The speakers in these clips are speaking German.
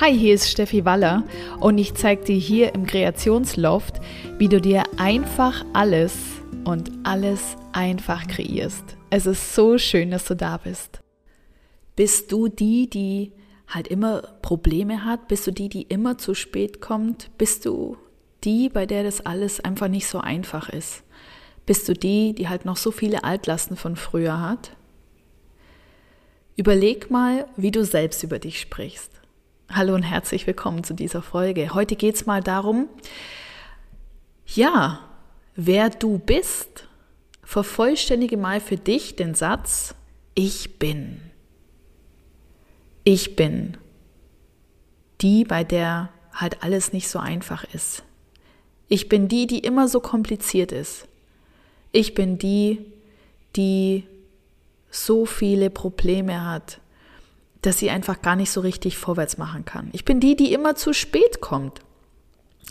Hi, hier ist Steffi Waller und ich zeige dir hier im Kreationsloft, wie du dir einfach alles und alles einfach kreierst. Es ist so schön, dass du da bist. Bist du die, die halt immer Probleme hat? Bist du die, die immer zu spät kommt? Bist du die, bei der das alles einfach nicht so einfach ist? Bist du die, die halt noch so viele Altlasten von früher hat? Überleg mal, wie du selbst über dich sprichst. Hallo und herzlich willkommen zu dieser Folge. Heute geht es mal darum, ja, wer du bist. Vervollständige mal für dich den Satz, ich bin. Ich bin. Die, bei der halt alles nicht so einfach ist. Ich bin die, die immer so kompliziert ist. Ich bin die, die so viele Probleme hat, dass sie einfach gar nicht so richtig vorwärts machen kann. Ich bin die, die immer zu spät kommt.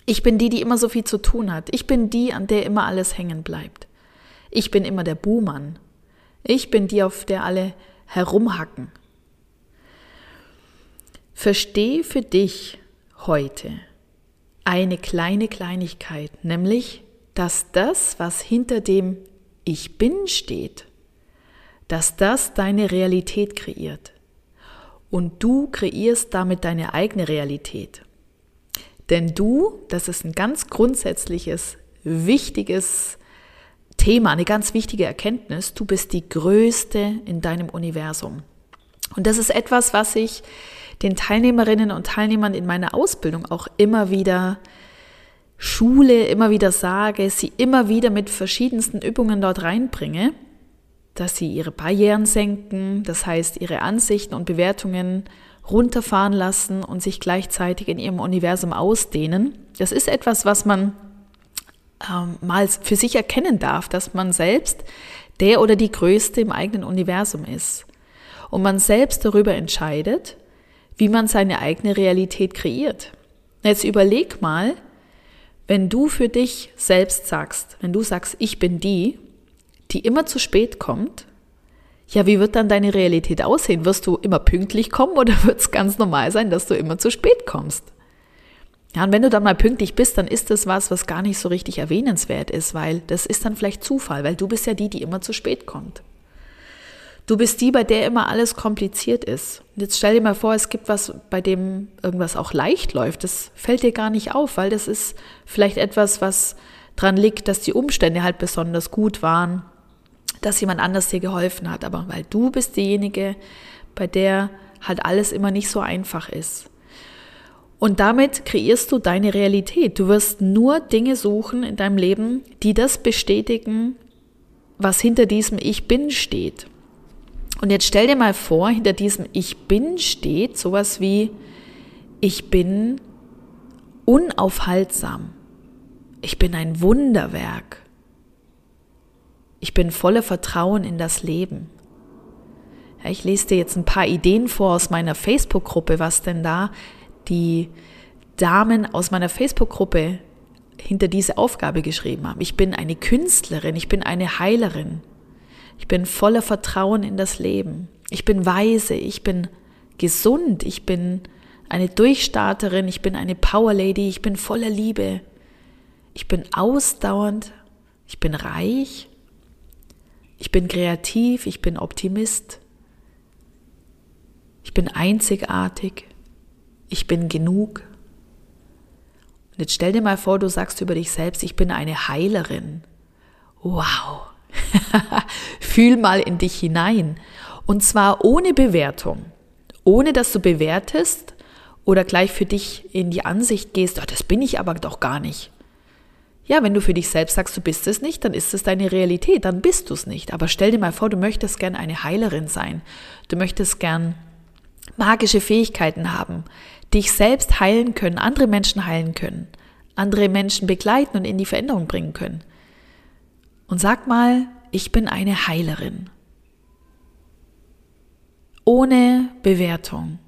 Ich bin die, die immer so viel zu tun hat. Ich bin die, an der immer alles hängen bleibt. Ich bin immer der Buhmann. Ich bin die, auf der alle herumhacken. Versteh für dich heute eine kleine Kleinigkeit, nämlich, dass das, was hinter dem Ich bin steht, dass das deine Realität kreiert und du kreierst damit deine eigene Realität. Denn du, das ist ein ganz grundsätzliches, wichtiges Thema, eine ganz wichtige Erkenntnis, du bist die Größte in deinem Universum. Und das ist etwas, was ich den Teilnehmerinnen und Teilnehmern in meiner Ausbildung auch immer wieder schule, immer wieder sage, sie immer wieder mit verschiedensten Übungen dort reinbringe, dass sie ihre Barrieren senken, das heißt ihre Ansichten und Bewertungen runterfahren lassen und sich gleichzeitig in ihrem Universum ausdehnen. Das ist etwas, was man ähm, mal für sich erkennen darf, dass man selbst der oder die Größte im eigenen Universum ist. Und man selbst darüber entscheidet, wie man seine eigene Realität kreiert. Jetzt überleg mal, wenn du für dich selbst sagst, wenn du sagst, ich bin die, die immer zu spät kommt, ja, wie wird dann deine Realität aussehen? Wirst du immer pünktlich kommen oder wird es ganz normal sein, dass du immer zu spät kommst? Ja, und wenn du dann mal pünktlich bist, dann ist das was, was gar nicht so richtig erwähnenswert ist, weil das ist dann vielleicht Zufall, weil du bist ja die, die immer zu spät kommt. Du bist die, bei der immer alles kompliziert ist. Und jetzt stell dir mal vor, es gibt was, bei dem irgendwas auch leicht läuft. Das fällt dir gar nicht auf, weil das ist vielleicht etwas, was dran liegt, dass die Umstände halt besonders gut waren dass jemand anders dir geholfen hat, aber weil du bist diejenige, bei der halt alles immer nicht so einfach ist. Und damit kreierst du deine Realität. Du wirst nur Dinge suchen in deinem Leben, die das bestätigen, was hinter diesem Ich bin steht. Und jetzt stell dir mal vor, hinter diesem Ich bin steht sowas wie Ich bin unaufhaltsam. Ich bin ein Wunderwerk. Ich bin voller Vertrauen in das Leben. Ja, ich lese dir jetzt ein paar Ideen vor aus meiner Facebook-Gruppe, was denn da die Damen aus meiner Facebook-Gruppe hinter diese Aufgabe geschrieben haben. Ich bin eine Künstlerin, ich bin eine Heilerin. Ich bin voller Vertrauen in das Leben. Ich bin weise, ich bin gesund, ich bin eine Durchstarterin, ich bin eine Power Lady, ich bin voller Liebe. Ich bin ausdauernd, ich bin reich, ich bin kreativ, ich bin Optimist, ich bin einzigartig, ich bin genug. Und jetzt stell dir mal vor, du sagst über dich selbst, ich bin eine Heilerin. Wow. Fühl mal in dich hinein. Und zwar ohne Bewertung. Ohne dass du bewertest oder gleich für dich in die Ansicht gehst, oh, das bin ich aber doch gar nicht. Ja, wenn du für dich selbst sagst, du bist es nicht, dann ist es deine Realität, dann bist du es nicht. Aber stell dir mal vor, du möchtest gern eine Heilerin sein. Du möchtest gern magische Fähigkeiten haben, dich selbst heilen können, andere Menschen heilen können, andere Menschen begleiten und in die Veränderung bringen können. Und sag mal, ich bin eine Heilerin. Ohne Bewertung.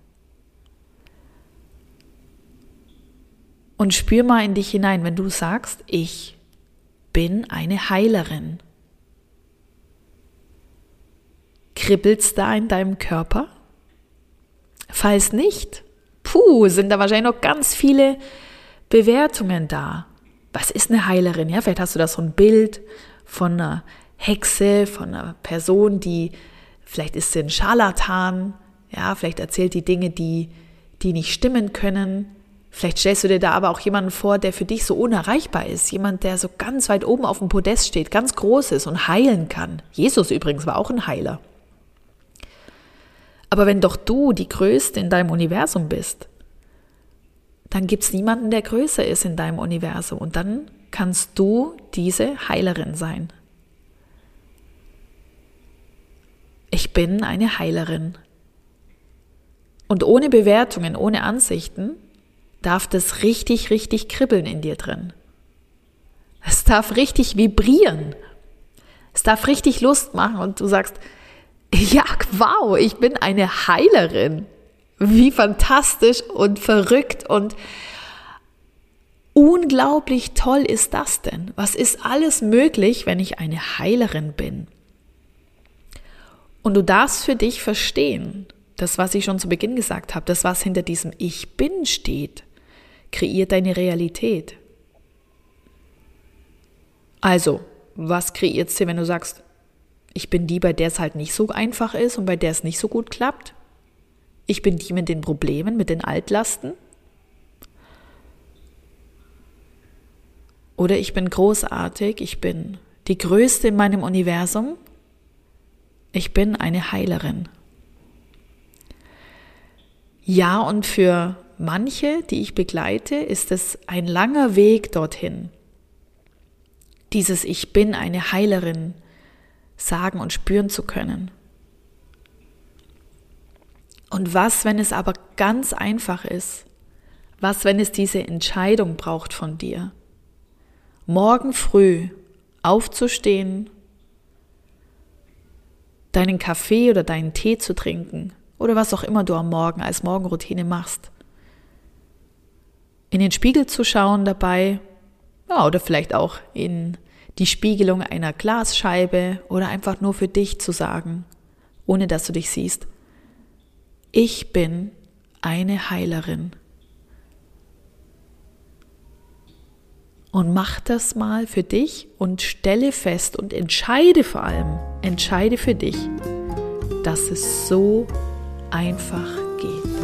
Und spür mal in dich hinein, wenn du sagst, ich bin eine Heilerin. Kribbelt's da in deinem Körper? Falls nicht, puh, sind da wahrscheinlich noch ganz viele Bewertungen da. Was ist eine Heilerin? Ja, vielleicht hast du da so ein Bild von einer Hexe, von einer Person, die vielleicht ist sie ein Scharlatan, ja, vielleicht erzählt die Dinge, die, die nicht stimmen können. Vielleicht stellst du dir da aber auch jemanden vor, der für dich so unerreichbar ist. Jemand, der so ganz weit oben auf dem Podest steht, ganz groß ist und heilen kann. Jesus übrigens war auch ein Heiler. Aber wenn doch du die Größte in deinem Universum bist, dann gibt es niemanden, der größer ist in deinem Universum. Und dann kannst du diese Heilerin sein. Ich bin eine Heilerin. Und ohne Bewertungen, ohne Ansichten darf das richtig, richtig kribbeln in dir drin. Es darf richtig vibrieren. Es darf richtig Lust machen und du sagst, ja, wow, ich bin eine Heilerin. Wie fantastisch und verrückt und unglaublich toll ist das denn? Was ist alles möglich, wenn ich eine Heilerin bin? Und du darfst für dich verstehen, das, was ich schon zu Beginn gesagt habe, das, was hinter diesem Ich bin steht, kreiert deine Realität. Also, was kreiert sie, wenn du sagst, ich bin die, bei der es halt nicht so einfach ist und bei der es nicht so gut klappt? Ich bin die mit den Problemen, mit den Altlasten? Oder ich bin großartig, ich bin die Größte in meinem Universum, ich bin eine Heilerin. Ja, und für manche, die ich begleite, ist es ein langer Weg dorthin. Dieses Ich bin eine Heilerin sagen und spüren zu können. Und was, wenn es aber ganz einfach ist? Was, wenn es diese Entscheidung braucht von dir? Morgen früh aufzustehen, deinen Kaffee oder deinen Tee zu trinken oder was auch immer du am Morgen als Morgenroutine machst. In den Spiegel zu schauen dabei, ja, oder vielleicht auch in die Spiegelung einer Glasscheibe oder einfach nur für dich zu sagen, ohne dass du dich siehst, ich bin eine Heilerin. Und mach das mal für dich und stelle fest und entscheide vor allem, entscheide für dich, dass es so einfach geht.